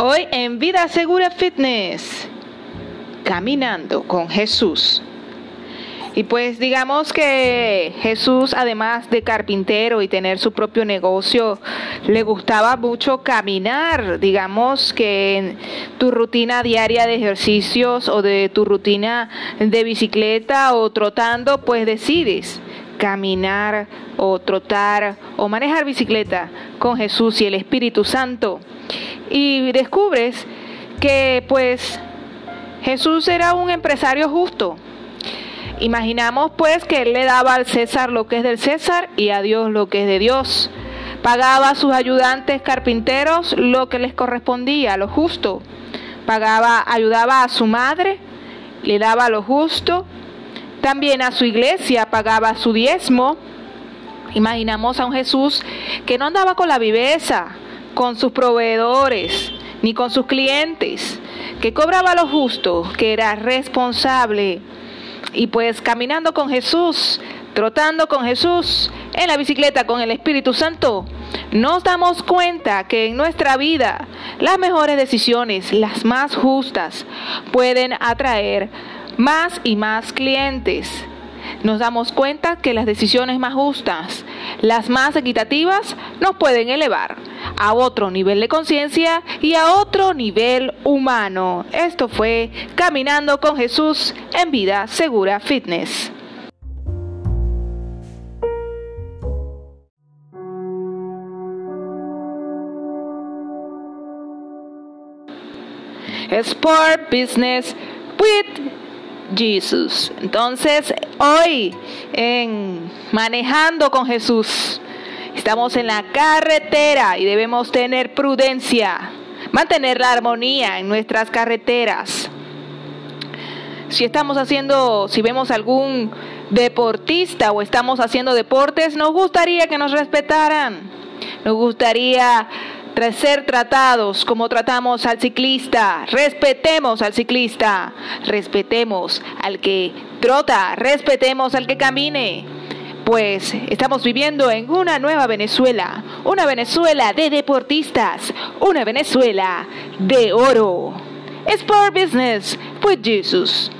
Hoy en Vida Segura Fitness, caminando con Jesús. Y pues digamos que Jesús, además de carpintero y tener su propio negocio, le gustaba mucho caminar. Digamos que en tu rutina diaria de ejercicios o de tu rutina de bicicleta o trotando, pues decides caminar o trotar o manejar bicicleta con Jesús y el Espíritu Santo y descubres que pues Jesús era un empresario justo. Imaginamos pues que él le daba al César lo que es del César y a Dios lo que es de Dios. Pagaba a sus ayudantes carpinteros lo que les correspondía, lo justo. Pagaba, ayudaba a su madre, le daba lo justo. También a su iglesia pagaba su diezmo. Imaginamos a un Jesús que no andaba con la viveza, con sus proveedores ni con sus clientes, que cobraba lo justo, que era responsable. Y pues caminando con Jesús, trotando con Jesús, en la bicicleta con el Espíritu Santo, nos damos cuenta que en nuestra vida las mejores decisiones, las más justas, pueden atraer más y más clientes nos damos cuenta que las decisiones más justas, las más equitativas, nos pueden elevar a otro nivel de conciencia y a otro nivel humano. Esto fue Caminando con Jesús en Vida Segura Fitness. Sport Business with Jesus. Entonces, hoy en Manejando con Jesús, estamos en la carretera y debemos tener prudencia, mantener la armonía en nuestras carreteras. Si estamos haciendo, si vemos algún deportista o estamos haciendo deportes, nos gustaría que nos respetaran. Nos gustaría ser tratados como tratamos al ciclista. Respetemos al ciclista, respetemos al que trota, respetemos al que camine. Pues estamos viviendo en una nueva Venezuela, una Venezuela de deportistas, una Venezuela de oro. Sport Business with Jesus.